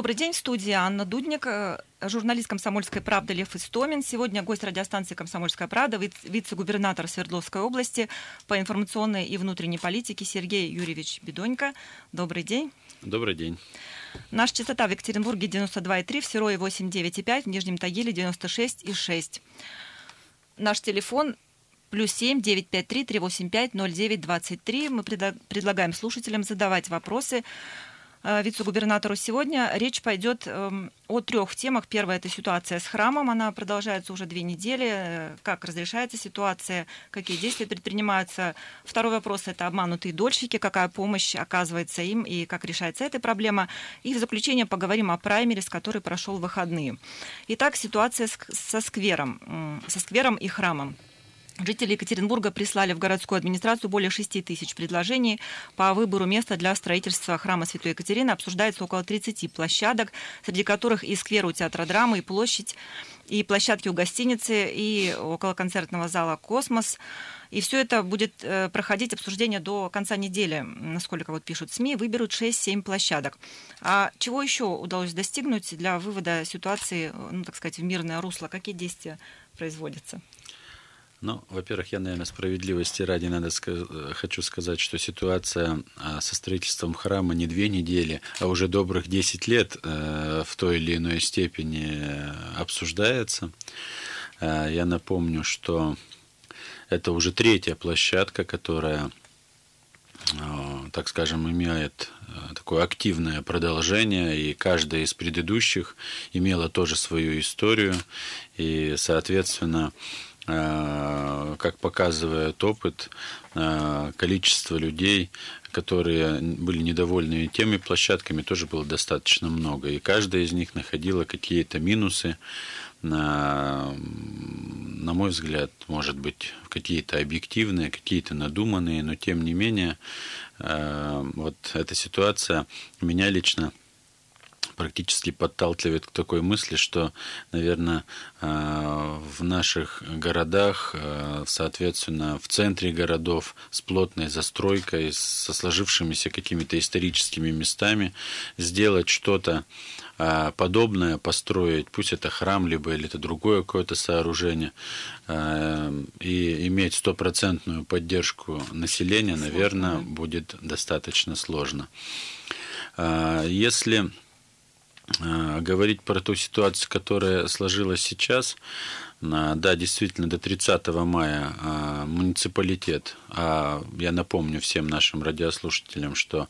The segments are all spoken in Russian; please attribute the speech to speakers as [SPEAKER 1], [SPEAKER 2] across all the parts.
[SPEAKER 1] Добрый день, в студии Анна Дудник, э, журналист «Комсомольской правды» Лев Истомин. Сегодня гость радиостанции «Комсомольская правда», вице-губернатор Свердловской области по информационной и внутренней политике Сергей Юрьевич Бедонько. Добрый день.
[SPEAKER 2] Добрый день.
[SPEAKER 1] Наша частота в Екатеринбурге 92,3, в Серое 89,5, в Нижнем Тагиле 96,6. Наш телефон плюс семь девять пять три три восемь пять ноль девять двадцать три. Мы предлагаем слушателям задавать вопросы вице-губернатору сегодня. Речь пойдет эм, о трех темах. Первая – это ситуация с храмом. Она продолжается уже две недели. Э, как разрешается ситуация, какие действия предпринимаются. Второй вопрос – это обманутые дольщики, какая помощь оказывается им и как решается эта проблема. И в заключение поговорим о праймере, с которой прошел выходные. Итак, ситуация со сквером, со сквером и храмом. Жители Екатеринбурга прислали в городскую администрацию более 6 тысяч предложений по выбору места для строительства храма Святой Екатерины. Обсуждается около 30 площадок, среди которых и сквер у театра драмы, и площадь, и площадки у гостиницы, и около концертного зала «Космос». И все это будет э, проходить обсуждение до конца недели, насколько вот пишут СМИ, выберут 6-7 площадок. А чего еще удалось достигнуть для вывода ситуации, ну, так сказать, в мирное русло? Какие действия производятся?
[SPEAKER 2] Ну, во-первых, я, наверное, справедливости ради надо сказать, хочу сказать, что ситуация а, со строительством храма не две недели, а уже добрых 10 лет э, в той или иной степени обсуждается. Э, я напомню, что это уже третья площадка, которая э, так скажем, имеет такое активное продолжение, и каждая из предыдущих имела тоже свою историю, и, соответственно, Э, как показывает опыт, э, количество людей, которые были недовольны теми площадками, тоже было достаточно много. И каждая из них находила какие-то минусы, на, на мой взгляд, может быть, какие-то объективные, какие-то надуманные, но тем не менее, э, вот эта ситуация меня лично практически подталкивает к такой мысли, что, наверное, э, в наших городах, э, соответственно, в центре городов с плотной застройкой, со сложившимися какими-то историческими местами, сделать что-то э, подобное, построить, пусть это храм, либо или это другое какое-то сооружение, и иметь стопроцентную поддержку населения, наверное, будет достаточно сложно. Если говорить про ту ситуацию, которая сложилась сейчас, а, да, действительно, до 30 мая а, муниципалитет, а я напомню всем нашим радиослушателям, что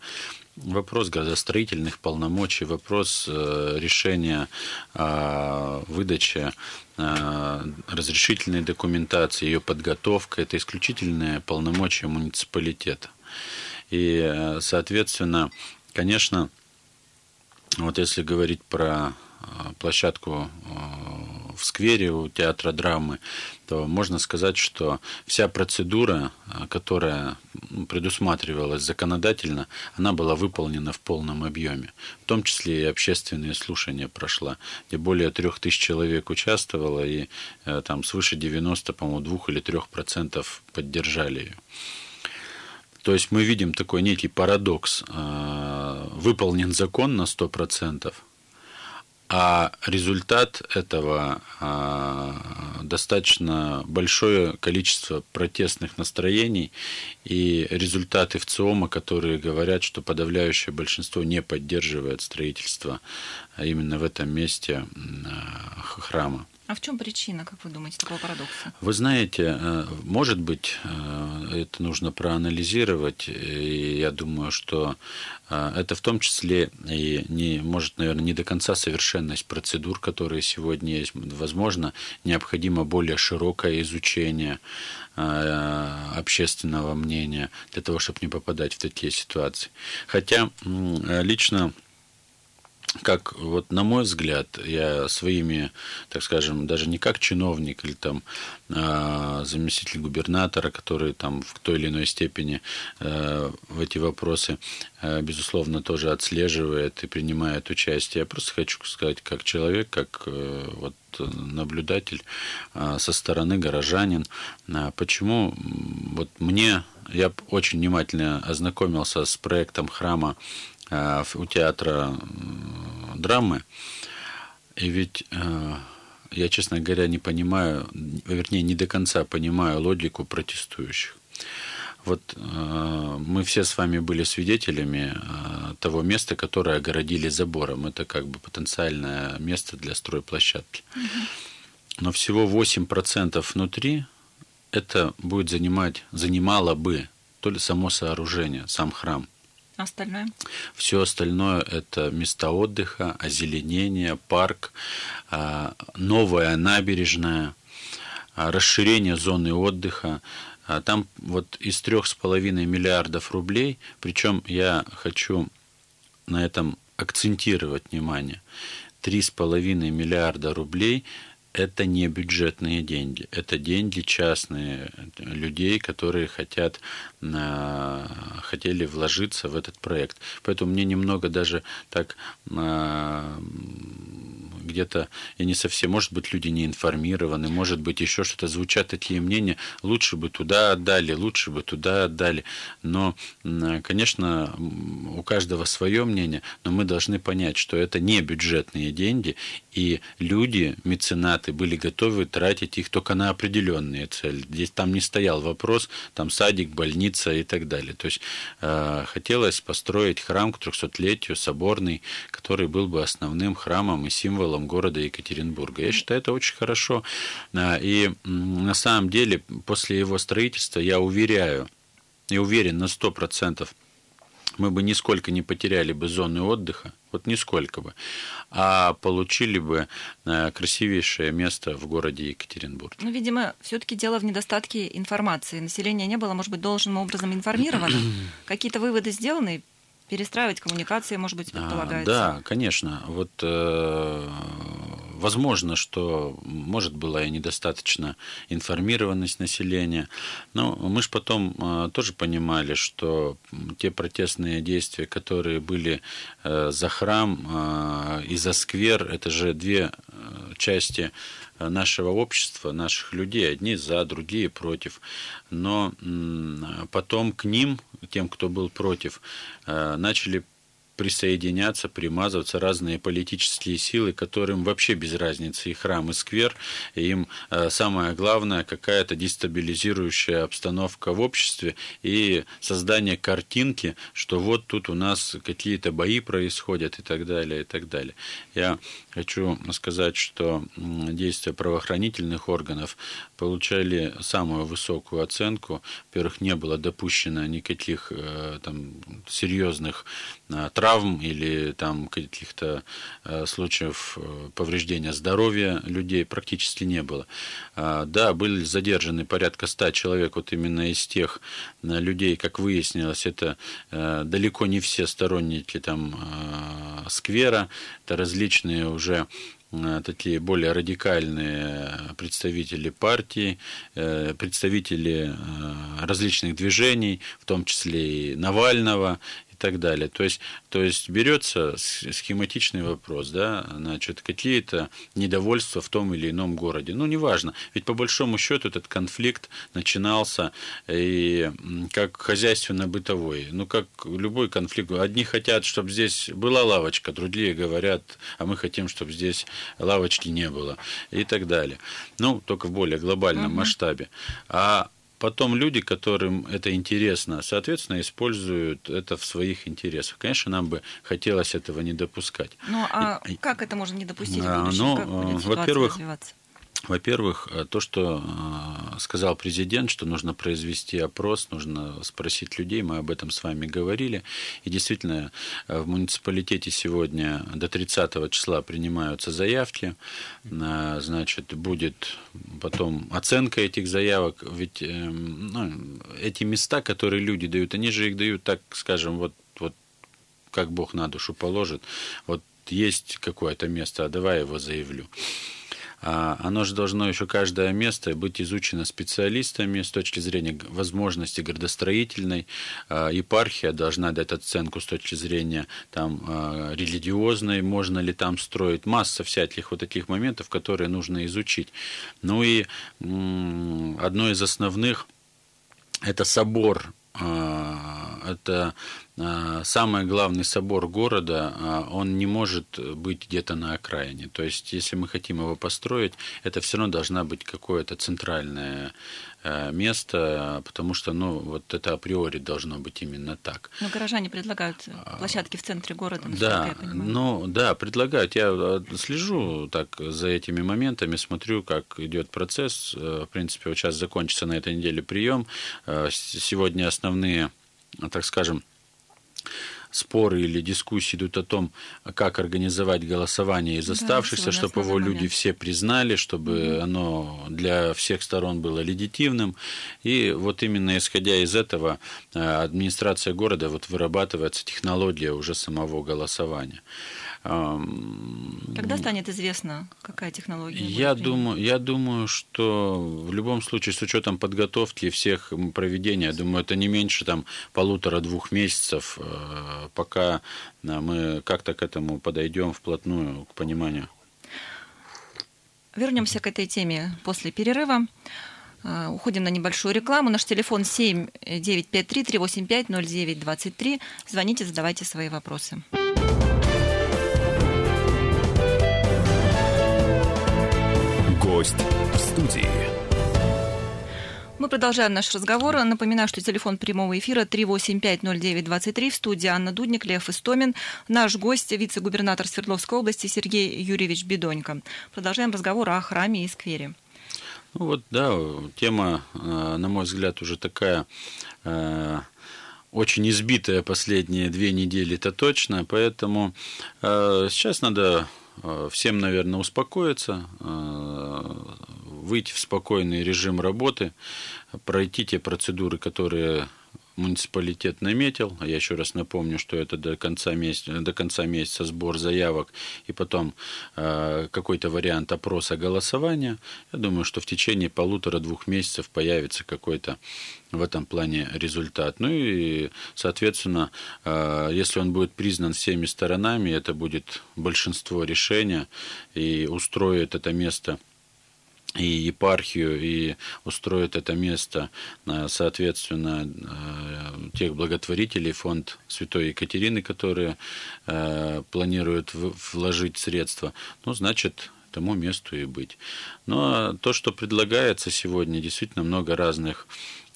[SPEAKER 2] вопрос градостроительных полномочий, вопрос э, решения выдачи разрешительной документации, ее подготовка, это исключительные полномочия муниципалитета. И, э, соответственно, конечно, вот если говорить про а, площадку а, в сквере у театра драмы, то можно сказать, что вся процедура, а, которая предусматривалась законодательно, она была выполнена в полном объеме. В том числе и общественные слушания прошла, где более трех тысяч человек участвовало, и э, там свыше 90, по-моему, двух или трех процентов поддержали ее. То есть мы видим такой некий парадокс. А, выполнен закон на 100%, а результат этого а, достаточно большое количество протестных настроений и результаты в ЦИОМа, которые говорят, что подавляющее большинство не поддерживает строительство именно в этом месте храма.
[SPEAKER 1] А в чем причина, как вы думаете, такого парадокса?
[SPEAKER 2] Вы знаете, э, может быть, э, это нужно проанализировать, и я думаю, что э, это в том числе и не, может, наверное, не до конца совершенность процедур, которые сегодня есть. Возможно, необходимо более широкое изучение общественного мнения для того, чтобы не попадать в такие ситуации. Хотя лично как вот на мой взгляд, я своими, так скажем, даже не как чиновник или там а, заместитель губернатора, который там в той или иной степени а, в эти вопросы, а, безусловно, тоже отслеживает и принимает участие. Я просто хочу сказать, как человек, как э, вот наблюдатель со стороны горожанин, почему вот мне я очень внимательно ознакомился с проектом храма у театра драмы. И ведь я, честно говоря, не понимаю, вернее, не до конца понимаю логику протестующих. Вот э, мы все с вами были свидетелями э, того места, которое огородили забором. Это как бы потенциальное место для стройплощадки. Но всего 8% внутри это будет занимать, занимало бы то ли само сооружение, сам храм.
[SPEAKER 1] Остальное?
[SPEAKER 2] Все остальное – это места отдыха, озеленение, парк, э, новая набережная, э, расширение зоны отдыха, а там вот из трех с половиной миллиардов рублей, причем я хочу на этом акцентировать внимание, три с половиной миллиарда рублей это не бюджетные деньги, это деньги частные людей, которые хотят, а, хотели вложиться в этот проект. Поэтому мне немного даже так а, где-то, я не совсем, может быть, люди не информированы, может быть, еще что-то звучат такие мнения, лучше бы туда отдали, лучше бы туда отдали. Но, конечно, у каждого свое мнение, но мы должны понять, что это не бюджетные деньги, и люди, меценаты, были готовы тратить их только на определенные цели. Здесь там не стоял вопрос, там садик, больница и так далее. То есть э, хотелось построить храм к 300-летию, соборный, который был бы основным храмом и символом пределам города Екатеринбурга. Я считаю, это очень хорошо. А, и на самом деле после его строительства, я уверяю, и уверен на 100%, мы бы нисколько не потеряли бы зоны отдыха, вот нисколько бы, а получили бы а, красивейшее место в городе Екатеринбург.
[SPEAKER 1] Ну, видимо, все-таки дело в недостатке информации. Население не было, может быть, должным образом информировано. Какие-то выводы сделаны, перестраивать коммуникации, может быть, а, предполагается?
[SPEAKER 2] Да, конечно. Вот э, возможно, что, может, была и недостаточно информированность населения. Но мы же потом э, тоже понимали, что те протестные действия, которые были э, за храм э, и за сквер, это же две э, части нашего общества, наших людей, одни за, другие против. Но потом к ним, тем, кто был против, э, начали присоединяться, примазываться разные политические силы, которым вообще без разницы и храм, и сквер, им э, самое главное какая-то дестабилизирующая обстановка в обществе и создание картинки, что вот тут у нас какие-то бои происходят и так далее, и так далее. Я хочу сказать, что действия правоохранительных органов получали самую высокую оценку. Во-первых, не было допущено никаких э, там серьезных травм, травм или там каких-то э, случаев э, повреждения здоровья людей практически не было. А, да, были задержаны порядка ста человек, вот именно из тех э, людей, как выяснилось, это далеко не все сторонники там сквера, это различные уже такие более радикальные представители партии, представители различных движений, в том числе и Навального так далее. То есть, то есть берется схематичный вопрос, да, значит, какие-то недовольства в том или ином городе. Ну, неважно, ведь по большому счету этот конфликт начинался и как хозяйственно-бытовой. Ну, как любой конфликт. Одни хотят, чтобы здесь была лавочка, другие говорят, а мы хотим, чтобы здесь лавочки не было и так далее. Ну, только в более глобальном угу. масштабе. А Потом люди, которым это интересно, соответственно, используют это в своих интересах. Конечно, нам бы хотелось этого не допускать.
[SPEAKER 1] Ну, а и, как это можно не допустить? А,
[SPEAKER 2] ну, во-первых, во-первых, э, то, что э, сказал президент, что нужно произвести опрос, нужно спросить людей, мы об этом с вами говорили. И действительно, э, в муниципалитете сегодня до 30 числа принимаются заявки. Значит, будет потом оценка этих заявок. Ведь ну, эти места, которые люди дают, они же их дают, так скажем, вот, вот как Бог на душу положит. Вот есть какое-то место, а давай его заявлю. А, оно же должно еще каждое место быть изучено специалистами с точки зрения возможности градостроительной. А, епархия должна дать оценку с точки зрения там, а, религиозной, можно ли там строить. Масса всяких вот таких моментов, которые нужно изучить. Ну и одно из основных – это собор это самый главный собор города, он не может быть где-то на окраине. То есть, если мы хотим его построить, это все равно должна быть какое-то центральное место, потому что, ну, вот это априори должно быть именно так.
[SPEAKER 1] Но горожане предлагают а, площадки в центре города,
[SPEAKER 2] да, я понимаю. Ну, да, предлагают. Я э, слежу так за этими моментами, смотрю, как идет процесс. Э, в принципе, вот сейчас закончится на этой неделе прием. Сегодня основные, так скажем, споры или дискуссии идут о том, как организовать голосование из оставшихся, да, чтобы его люди все признали, чтобы mm-hmm. оно для всех сторон было легитимным. И вот именно исходя из этого э, администрация города вот вырабатывается технология уже самого голосования.
[SPEAKER 1] Когда станет известно, какая технология?
[SPEAKER 2] Я думаю, я думаю, что в любом случае с учетом подготовки всех проведения, я думаю, это не меньше там полутора-двух месяцев, э, пока э, мы как-то к этому подойдем вплотную к пониманию.
[SPEAKER 1] Вернемся к этой теме после перерыва. Э, уходим на небольшую рекламу. Наш телефон 7 953 385 0923. Звоните, задавайте свои вопросы.
[SPEAKER 3] Гость в студии.
[SPEAKER 1] Мы продолжаем наш разговор. Напоминаю, что телефон прямого эфира 3850923. В студии Анна Дудник, Лев Истомин. Наш гость – вице-губернатор Свердловской области Сергей Юрьевич Бедонько. Продолжаем разговор о храме и сквере.
[SPEAKER 2] Ну вот, да, тема, э, на мой взгляд, уже такая э, очень избитая последние две недели, это точно, поэтому э, сейчас надо всем, наверное, успокоиться, э, выйти в спокойный режим работы, пройти те процедуры, которые муниципалитет наметил. Я еще раз напомню, что это до конца месяца, до конца месяца сбор заявок и потом э, какой-то вариант опроса голосования. Я думаю, что в течение полутора-двух месяцев появится какой-то в этом плане результат. Ну и, соответственно, э, если он будет признан всеми сторонами, это будет большинство решения и устроит это место – и епархию, и устроит это место, соответственно, э, тех благотворителей, фонд Святой Екатерины, которые э, планируют вложить средства, ну, значит, тому месту и быть. Но то, что предлагается сегодня, действительно много разных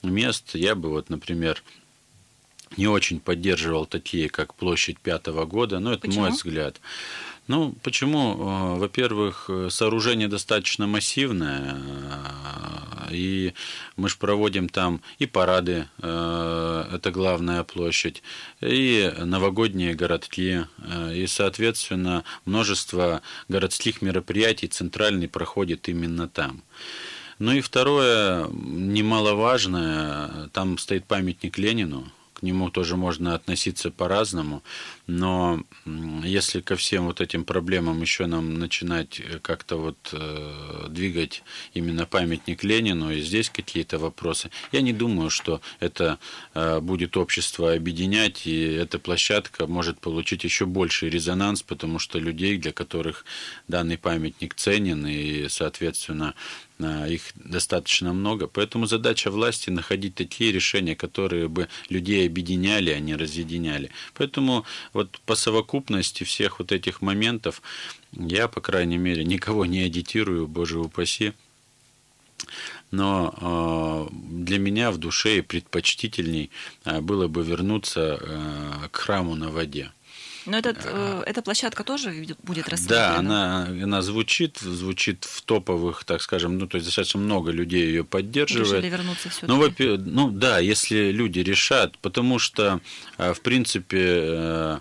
[SPEAKER 2] мест. Я бы вот, например, не очень поддерживал такие, как площадь пятого года, но это Почему? мой взгляд. Ну, почему? Э, во-первых, сооружение достаточно массивное, э, и мы же проводим там и парады, э, это главная площадь, и новогодние городки, и, соответственно, множество городских мероприятий центральный проходит именно там. Ну и второе, немаловажное, там стоит памятник Ленину, нему тоже можно относиться по-разному, но если ко всем вот этим проблемам еще нам начинать э, как-то вот э, двигать именно памятник Ленину, и здесь какие-то вопросы, я не думаю, что это э, будет общество объединять, и эта площадка может получить еще больший резонанс, потому что людей, для которых данный памятник ценен, и, соответственно, их достаточно много. Поэтому задача власти находить такие решения, которые бы людей объединяли, а не разъединяли. Поэтому вот по совокупности всех вот этих моментов я, по крайней мере, никого не агитирую, боже упаси. Но э, для меня в душе предпочтительней э, было бы вернуться к храму на воде.
[SPEAKER 1] Но этот, э, эта площадка тоже будет рассмотрена?
[SPEAKER 2] Да, она, она звучит, звучит в топовых, так скажем, ну, то есть достаточно много людей ее поддерживает.
[SPEAKER 1] Решили вернуться все
[SPEAKER 2] ну, ну, да, если люди решат, потому что, э, в принципе, э,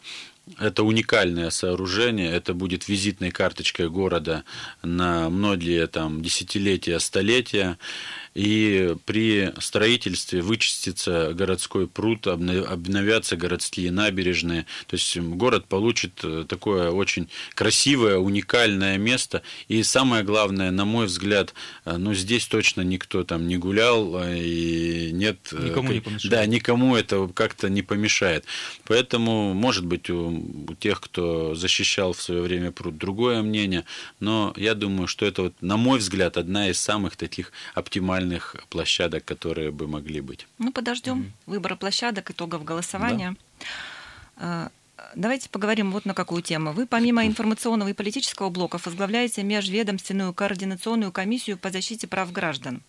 [SPEAKER 2] это уникальное сооружение, это будет визитной карточкой города на многие там десятилетия, столетия. И при строительстве вычистится городской пруд, обновятся городские набережные. То есть город получит э, такое очень красивое, уникальное место. И самое главное, на мой взгляд, э, ну здесь точно никто там не гулял э, и нет...
[SPEAKER 4] Никому не помешает.
[SPEAKER 2] Да, никому это как-то не помешает. Поэтому, может быть, у, у тех, кто защищал в свое время пруд, другое мнение. Но я думаю, что это, вот, на мой взгляд, одна из самых таких оптимальных оптимальных площадок, которые бы могли быть.
[SPEAKER 1] Ну, подождем mm-hmm. выбора площадок, итогов голосования. Да. Давайте поговорим вот на какую тему. Вы помимо информационного и политического блоков возглавляете межведомственную координационную комиссию по защите прав граждан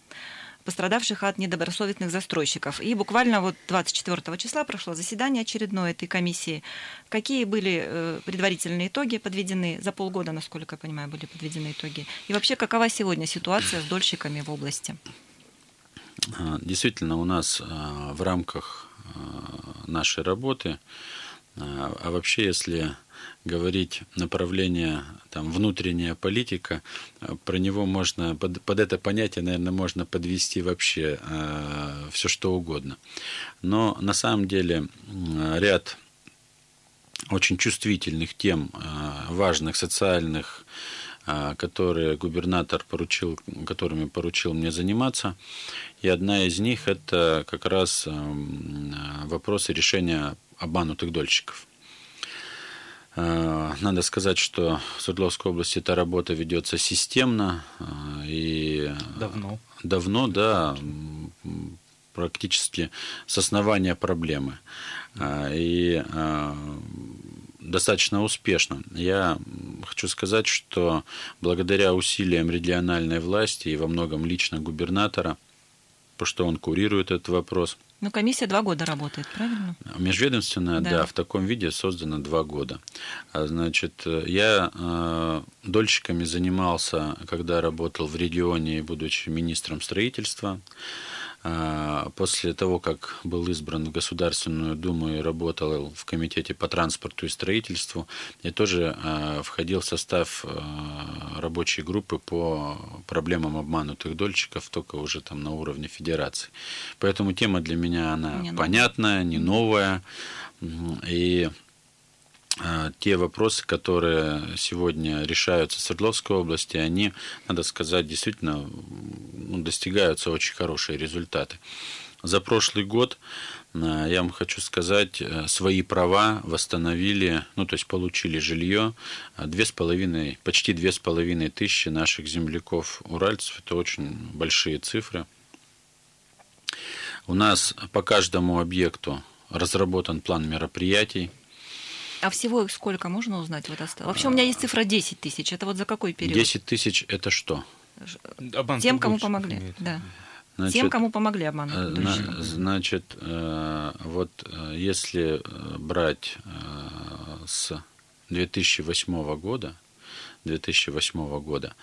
[SPEAKER 1] пострадавших от недобросовестных застройщиков. И буквально вот 24 числа прошло заседание очередное этой комиссии. Какие были э, предварительные итоги подведены? За полгода, насколько я понимаю, были подведены итоги. И вообще, какова сегодня ситуация с дольщиками в области?
[SPEAKER 2] А, действительно, у нас а, в рамках а, нашей работы, а вообще, если говорить направление там, внутренняя политика, про него можно, под, под это понятие, наверное, можно подвести вообще э, все что угодно. Но на самом деле ряд очень чувствительных тем, э, важных социальных, э, которые губернатор поручил, которыми поручил мне заниматься. И одна из них это как раз эм, э, вопросы решения обманутых дольщиков. Э, надо сказать, что в Свердловской области эта работа ведется системно э, и
[SPEAKER 4] давно.
[SPEAKER 2] Давно, да, практически с основания проблемы. И достаточно успешно. Я хочу сказать, что благодаря усилиям региональной власти и во многом лично губернатора, потому что он курирует этот вопрос –
[SPEAKER 1] ну, комиссия два года работает, правильно?
[SPEAKER 2] Межведомственная, да, да в таком виде создана два года. А, значит, я э, дольщиками занимался, когда работал в регионе, будучи министром строительства. А, после того, как был избран в Государственную Думу и работал в Комитете по транспорту и строительству, я тоже а, входил в состав а, рабочей группы по проблемам обманутых дольщиков, только уже там на уровне федерации. Поэтому тема для меня, она не понятная, не новая. И те вопросы, которые сегодня решаются в Свердловской области, они, надо сказать, действительно ну, достигаются очень хорошие результаты. За прошлый год, а, я вам хочу сказать, э, свои права восстановили, ну, то есть получили жилье две с половиной, почти две с половиной тысячи наших земляков уральцев. Это очень большие цифры. У нас по каждому объекту разработан план мероприятий –
[SPEAKER 1] а всего их сколько можно узнать? Вот Вообще у меня есть цифра 10 тысяч. Это вот за какой период?
[SPEAKER 2] 10 тысяч это что?
[SPEAKER 1] Обман Тем, кому помогли. Да. Значит, Тем, кому помогли обмануть.
[SPEAKER 2] Э, значит, э, вот э, если брать с 2008 года, 2008 года,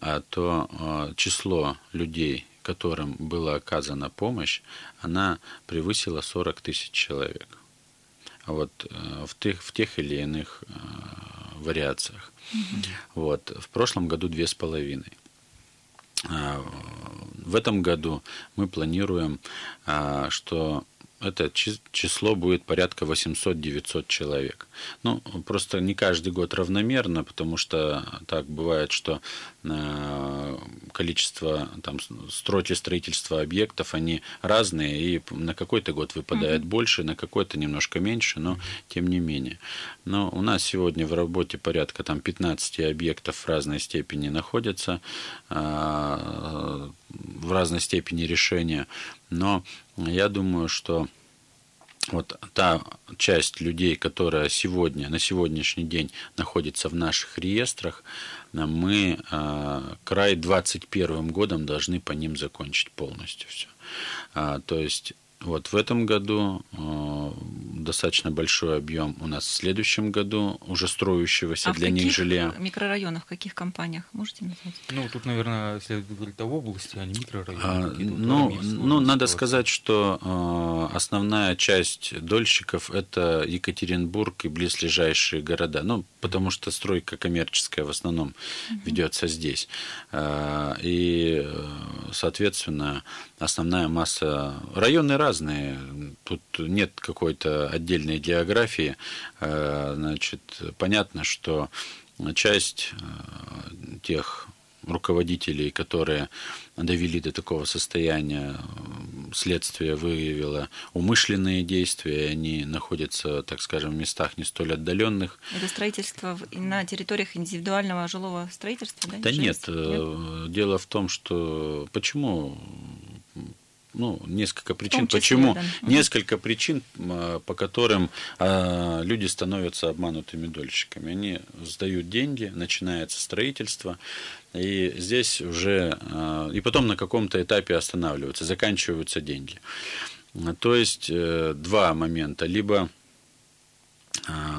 [SPEAKER 2] а, то число людей, которым была оказана помощь, она превысила 40 тысяч человек вот, э, в, тех, в тех или иных э, вариациях. Угу. Вот, в прошлом году две с половиной. А, в этом году мы планируем, а, что это число будет порядка 800-900 человек. Ну, просто не каждый год равномерно, потому что так бывает, что э, количество там, строитель строительства объектов, они разные, и на какой-то год выпадает mm-hmm. больше, на какой-то немножко меньше, но тем не менее. Но у нас сегодня в работе порядка там, 15 объектов в разной степени находятся, э, в разной степени решения, но я думаю, что вот та часть людей, которая сегодня, на сегодняшний день находится в наших реестрах, мы э, край 2021 годом должны по ним закончить полностью все. А, то есть вот в этом году э, достаточно большой объем у нас в следующем году уже строящегося
[SPEAKER 1] а
[SPEAKER 2] для них жилья.
[SPEAKER 1] В микрорайонах, в каких компаниях можете назвать?
[SPEAKER 4] Ну, тут, наверное, следует говорить о области, а не микрорайоны.
[SPEAKER 2] А, ну, ну, надо сказать, что э, основная часть дольщиков это Екатеринбург и близлежащие города. Ну, потому что стройка коммерческая в основном угу. ведется здесь. Э, и, соответственно, основная масса районы разные. Тут нет какой-то отдельной географии. Э, значит, понятно, что часть э, тех руководителей, которые довели до такого состояния, следствие выявило умышленные действия, они находятся, так скажем, в местах не столь отдаленных.
[SPEAKER 1] Это строительство на территориях индивидуального жилого строительства, да?
[SPEAKER 2] Да нет, нет, дело в том, что почему ну, несколько причин,
[SPEAKER 1] числе,
[SPEAKER 2] почему,
[SPEAKER 1] да.
[SPEAKER 2] несколько причин, а, по которым а, люди становятся обманутыми дольщиками. Они сдают деньги, начинается строительство, и здесь уже, а, и потом на каком-то этапе останавливаются, заканчиваются деньги. То есть э, два момента. Либо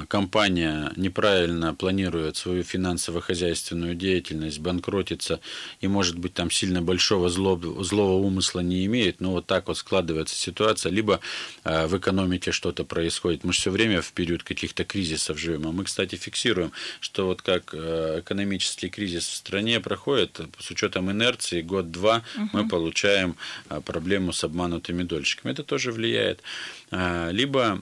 [SPEAKER 2] компания неправильно планирует свою финансово-хозяйственную деятельность, банкротится и, может быть, там сильно большого злого, злого умысла не имеет, но вот так вот складывается ситуация, либо а, в экономике что-то происходит. Мы же все время в период каких-то кризисов живем. А мы, кстати, фиксируем, что вот как а, экономический кризис в стране проходит, с учетом инерции, год-два угу. мы получаем проблему с обманутыми дольщиками. Это тоже влияет. Либо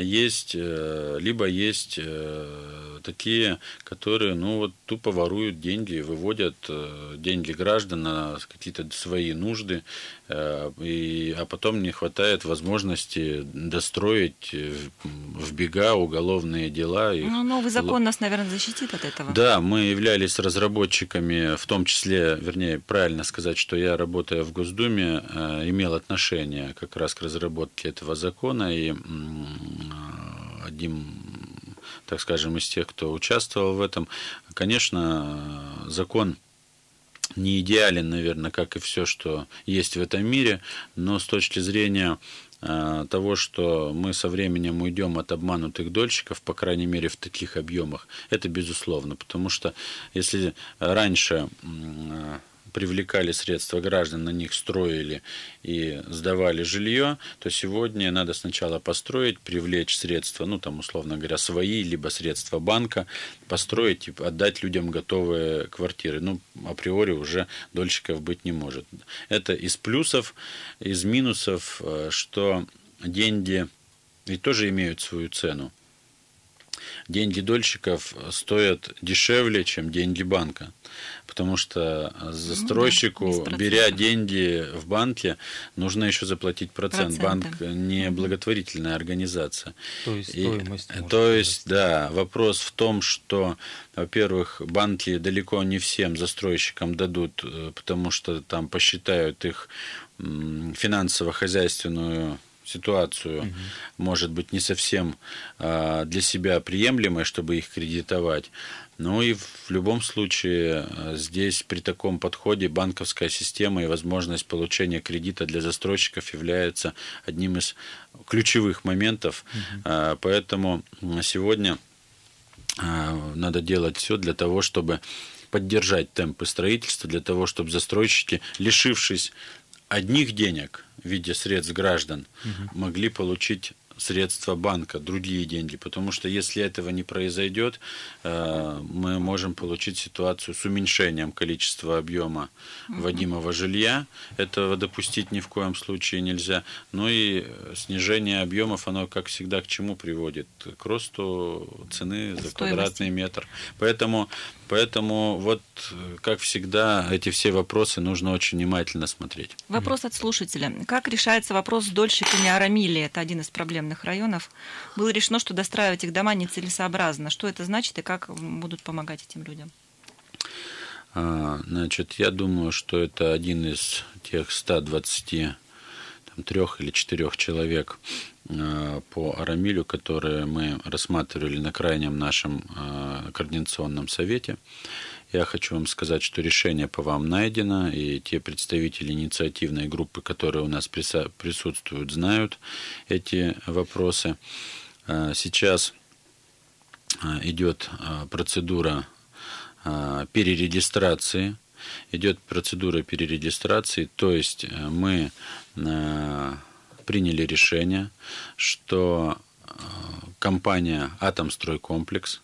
[SPEAKER 2] есть э, либо есть э, такие, которые, ну, вот тупо воруют деньги, выводят э, деньги граждан на какие-то свои нужды, э, и, а потом не хватает возможности достроить в бега уголовные дела.
[SPEAKER 1] Ну, новый закон нас, наверное, защитит от этого.
[SPEAKER 2] Да, мы являлись разработчиками, в том числе, вернее, правильно сказать, что я, работая в Госдуме, имел отношение как раз к разработке этого закона, и одним так скажем, из тех, кто участвовал в этом. Конечно, закон не идеален, наверное, как и все, что есть в этом мире, но с точки зрения э, того, что мы со временем уйдем от обманутых дольщиков, по крайней мере в таких объемах, это безусловно, потому что если раньше привлекали средства граждан, на них строили и сдавали жилье, то сегодня надо сначала построить, привлечь средства, ну там условно говоря, свои, либо средства банка, построить и отдать людям готовые квартиры. Ну, априори уже дольщиков быть не может. Это из плюсов, из минусов, э, что деньги ведь тоже имеют свою цену деньги дольщиков стоят дешевле, чем деньги банка. Потому что застройщику, ну, да, беря деньги в банке, нужно еще заплатить процент. Проценты. Банк не благотворительная организация.
[SPEAKER 4] То есть стоимость.
[SPEAKER 2] И, то есть, да, вопрос в том, что, во-первых, банки далеко не всем застройщикам дадут, э, потому что там посчитают их финансово-хозяйственную ситуацию, угу. может быть, не совсем а, для себя приемлемой, чтобы их кредитовать. Ну и в любом случае а, здесь при таком подходе банковская система и возможность получения кредита для застройщиков является одним из ключевых моментов. Угу. Поэтому сегодня надо делать все для того, чтобы поддержать темпы строительства, для того, чтобы застройщики, лишившись одних денег в виде средств граждан угу. могли получить средства банка, другие деньги. Потому что если этого не произойдет, э, мы можем получить ситуацию с уменьшением количества объема вводимого жилья. Этого допустить ни в коем случае нельзя. Ну и снижение объемов, оно, как всегда, к чему приводит? К росту цены за квадратный метр. Поэтому, поэтому вот, как всегда, эти все вопросы нужно очень внимательно смотреть.
[SPEAKER 1] Вопрос от слушателя. Как решается вопрос с дольщиками Арамили? Это один из проблем проблемных районов, было решено, что достраивать их дома нецелесообразно. Что это значит и как будут помогать этим людям?
[SPEAKER 2] А, значит, я думаю, что это один из тех 123 или четырех человек а, по Арамилю, которые мы рассматривали на крайнем нашем а, координационном совете. Я хочу вам сказать, что решение по вам найдено, и те представители инициативной группы, которые у нас присутствуют, знают эти вопросы. А, сейчас идет процедура перерегистрации. Идет процедура перерегистрации, то есть э, мы приняли решение, что компания «Атомстройкомплекс»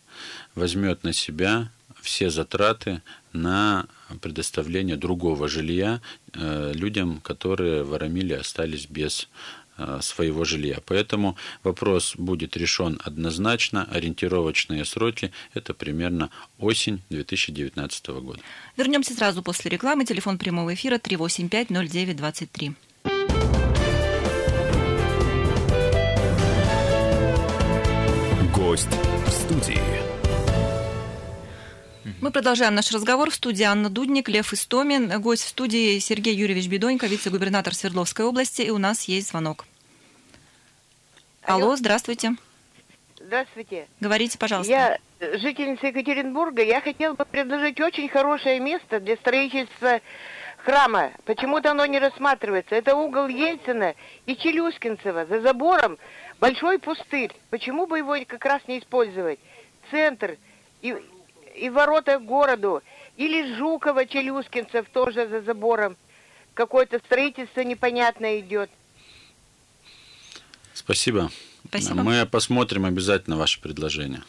[SPEAKER 2] возьмет на себя все затраты на предоставление другого жилья э, людям, которые в Арамиле остались без э, своего жилья. Поэтому вопрос будет решен однозначно. Ориентировочные сроки – это примерно осень 2019 года.
[SPEAKER 1] Вернемся сразу после рекламы. Телефон прямого эфира 385-09-23.
[SPEAKER 3] Гость в студии.
[SPEAKER 1] Мы продолжаем наш разговор. В студии Анна Дудник, Лев Истомин. Гость в студии Сергей Юрьевич Бедонько, вице-губернатор Свердловской области. И у нас есть звонок. Алло,
[SPEAKER 5] Алло.
[SPEAKER 1] здравствуйте.
[SPEAKER 5] Здравствуйте.
[SPEAKER 1] Говорите, пожалуйста.
[SPEAKER 5] Я жительница Екатеринбурга. Я хотела бы предложить очень хорошее место для строительства храма. Почему-то оно не рассматривается. Это угол Ельцина и Челюскинцева. За забором большой пустырь. Почему бы его как раз не использовать? Центр и, и ворота к городу. Или Жукова, Челюскинцев тоже за забором. Какое-то строительство непонятное идет.
[SPEAKER 2] Спасибо.
[SPEAKER 1] Спасибо.
[SPEAKER 2] Мы посмотрим обязательно ваше предложение.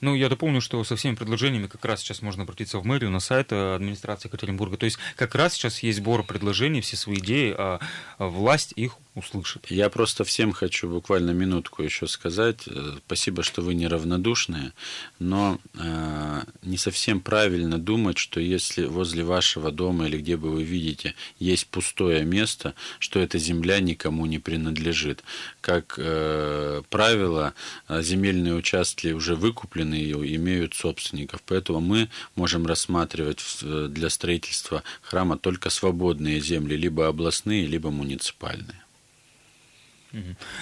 [SPEAKER 4] Ну, я дополню, что со всеми предложениями как раз сейчас можно обратиться в мэрию, на сайт э, администрации Екатеринбурга. То есть как раз сейчас есть сбор предложений, все свои идеи, а а власть их услышит.
[SPEAKER 2] Я просто всем хочу буквально минутку еще сказать. Э, Спасибо, что вы неравнодушные, но э, не совсем правильно думать, что если возле вашего дома или где бы вы видите есть пустое место, что эта земля никому не принадлежит. Как э, правило, э, земельные участки уже выкуплены и имеют собственников, поэтому мы можем рассматривать в- для строительства храма только свободные земли, либо областные, либо муниципальные.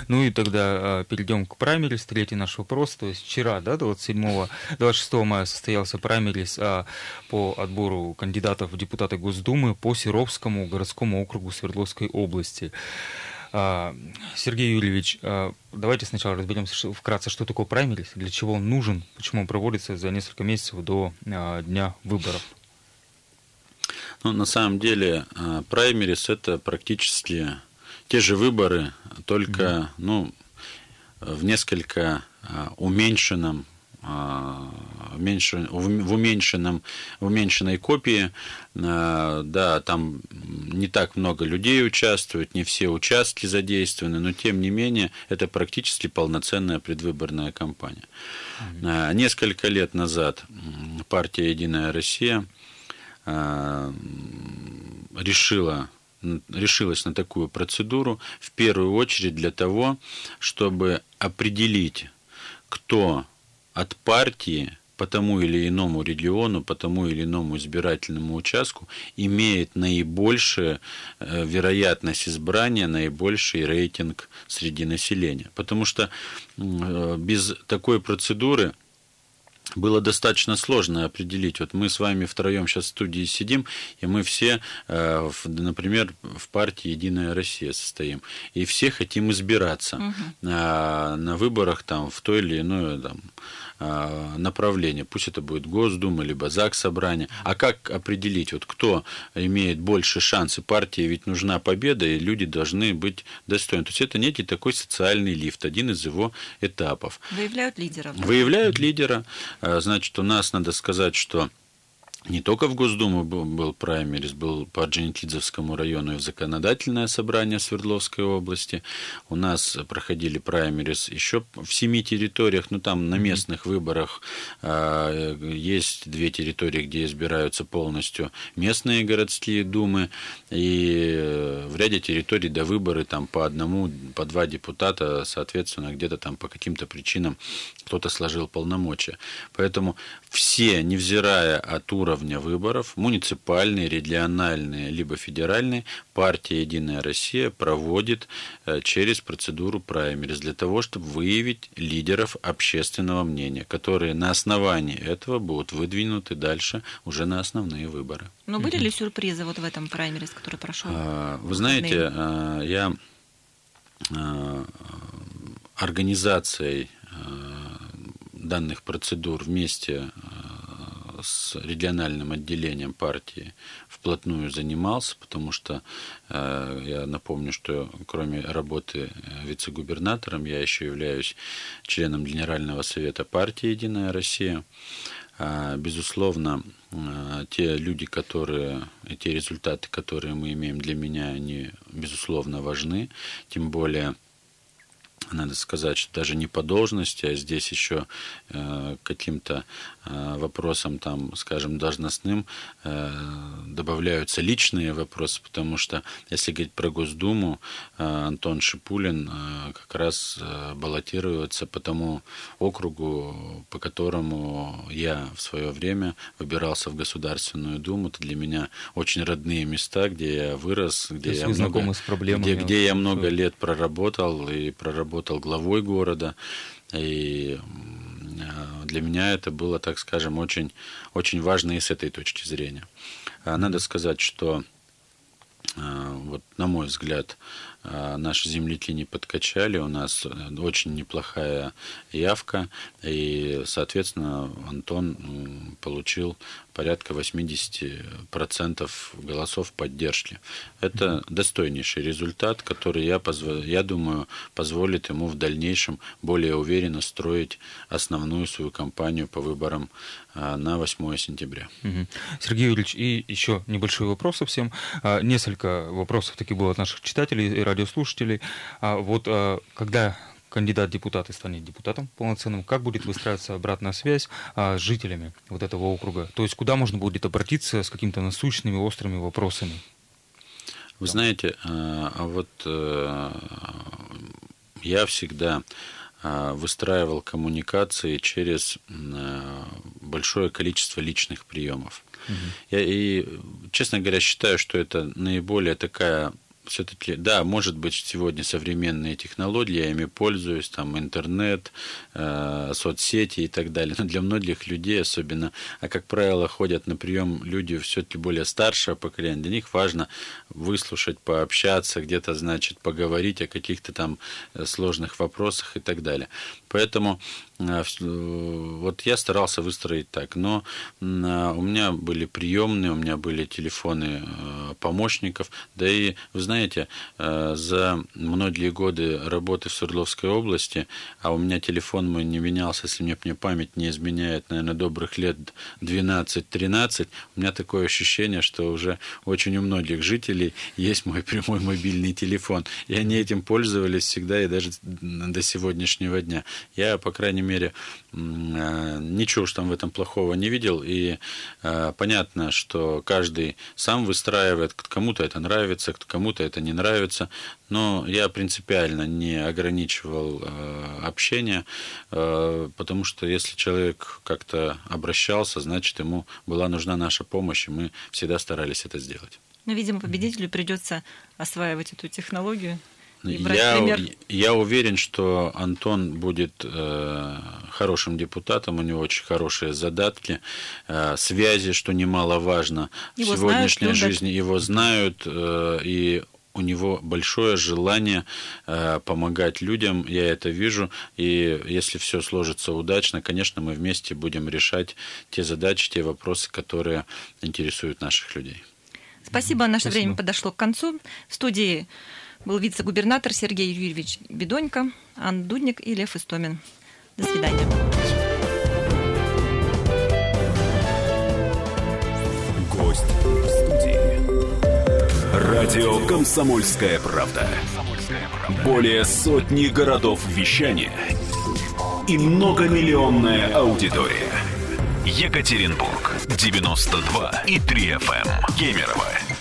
[SPEAKER 4] Ну и тогда перейдем к праймерис, третий наш вопрос. То есть вчера, да, 27 26 мая состоялся праймерис а, по отбору кандидатов в депутаты Госдумы по Серовскому городскому округу Свердловской области. А, Сергей Юрьевич, а, давайте сначала разберемся вкратце, что такое праймерис, для чего он нужен, почему он проводится за несколько месяцев до а, дня выборов.
[SPEAKER 2] Ну, на самом деле, праймерис это практически те же выборы, только ну, в несколько уменьшенном э, уменьшен- в уменьшенном, в уменьшенной копии, Э, да, там не так много людей участвует, не все участки задействованы, но тем не менее это практически полноценная предвыборная кампания. Э, Несколько лет назад партия «Единая Россия» решила решилась на такую процедуру в первую очередь для того, чтобы определить, кто от партии по тому или иному региону, по тому или иному избирательному участку имеет наибольшую э, вероятность избрания, наибольший рейтинг среди населения. Потому что э, без такой процедуры было достаточно сложно определить. Вот мы с вами втроем сейчас в студии сидим, и мы все, э, например, в партии «Единая Россия» состоим, и все хотим избираться. А, на выборах там, в то или иное там, направление. Пусть это будет Госдума, либо ЗАГС собрание. А как определить, вот кто имеет больше шансы? Партии ведь нужна победа, и люди должны быть достойны. То есть это некий такой социальный лифт, один из его этапов.
[SPEAKER 1] Выявляют лидеров. да?
[SPEAKER 2] Выявляют лидера. А, Значит, у нас надо сказать, что не только в Госдуму был, был праймерис, был по Орджоникидзевскому району и в законодательное собрание Свердловской области. У нас проходили праймерис еще в семи территориях, ну там на местных выборах а, есть две территории, где избираются полностью местные городские думы, и э, в ряде территорий до выборы там по одному, по два депутата, соответственно, где-то там по каким-то причинам кто-то сложил полномочия. Поэтому все, невзирая от уровня выборов, муниципальные, региональные, либо федеральные, партия «Единая Россия» проводит э, через процедуру праймерис для того, чтобы выявить лидеров общественного мнения, которые на основании этого будут выдвинуты дальше уже на основные выборы.
[SPEAKER 1] Но были ли сюрпризы вот в этом праймерис, который прошел?
[SPEAKER 2] А, Вы знаете, а, я а, организацией данных процедур вместе с региональным отделением партии вплотную занимался, потому что э, я напомню, что кроме работы э, вице-губернатором, я еще являюсь членом Генерального совета партии «Единая Россия». А, Безусловно, а, те люди, которые, те результаты, которые мы имеем для меня, они, безусловно, важны. Тем более, надо сказать, что даже не по должности, а здесь еще э, каким-то э, вопросам, там, скажем, должностным э, добавляются личные вопросы, потому что, если говорить про Госдуму, э, Антон Шипулин э, как раз э, баллотируется по тому округу, по которому я в свое время выбирался в Государственную Думу. Это для меня очень родные места, где я вырос, где я много,
[SPEAKER 4] с проблемами,
[SPEAKER 2] где, где я много лет проработал и проработал работал главой города. И для меня это было, так скажем, очень, очень важно и с этой точки зрения. А надо сказать, что а, вот, на мой взгляд, наши земляки не подкачали, у нас очень неплохая явка, и, соответственно, Антон получил порядка 80% голосов поддержки. Это достойнейший результат, который, я, позв... я думаю, позволит ему в дальнейшем более уверенно строить основную свою кампанию по выборам а, на 8 сентября.
[SPEAKER 4] Сергей Юрьевич, и еще небольшой вопрос совсем. А, несколько вопросов таки было от наших читателей радиослушателей. А вот когда кандидат депутаты станет депутатом полноценным, как будет выстраиваться обратная связь а, с жителями вот этого округа? То есть куда можно будет обратиться с какими-то насущными, острыми вопросами?
[SPEAKER 2] Вы знаете, а, а вот э, я всегда выстраивал коммуникации через э, большое количество личных приемов. Угу. Я и, честно говоря, считаю, что это наиболее такая все-таки, да, может быть, сегодня современные технологии, я ими пользуюсь, там интернет, э, соцсети и так далее. Но для многих людей особенно, а как правило, ходят на прием люди все-таки более старшего поколения, для них важно выслушать, пообщаться, где-то, значит, поговорить о каких-то там э, сложных вопросах и так далее. Поэтому э, вот я старался выстроить так, но у меня были приемные, у меня были телефоны помощников, да и, вы знаете, за многие годы работы в Свердловской области, а у меня телефон мой не менялся, если мне, мне память не изменяет, наверное, добрых лет 12-13, у меня такое ощущение, что уже очень у многих жителей есть мой прямой мобильный телефон, и они этим пользовались всегда и даже до сегодняшнего дня. Я, по крайней мере, э, ничего уж там в этом плохого не видел. И э, понятно, что каждый сам выстраивает, кому-то это нравится, кому-то это не нравится. Но я принципиально не ограничивал э, общение, потому что если человек как-то обращался, значит, ему была нужна наша помощь, и мы всегда старались это сделать.
[SPEAKER 1] Но, видимо, победителю придется осваивать эту технологию.
[SPEAKER 2] Я, я уверен, что Антон будет э, хорошим депутатом, у него очень хорошие задатки, э, связи, что немаловажно его в сегодняшней знают, жизни. Его знают, э, и у него большое желание э, помогать людям, я это вижу, и если все сложится удачно, конечно, мы вместе будем решать те задачи, те вопросы, которые интересуют наших людей.
[SPEAKER 1] Спасибо, наше Спасибо. время подошло к концу. В студии был вице-губернатор Сергей Юрьевич Бедонько, Анна Дудник и Лев Истомин. До свидания.
[SPEAKER 3] Гость в студии. Радио «Комсомольская правда». Более сотни городов вещания и многомиллионная аудитория. Екатеринбург 92 и 3 FM. Кемерово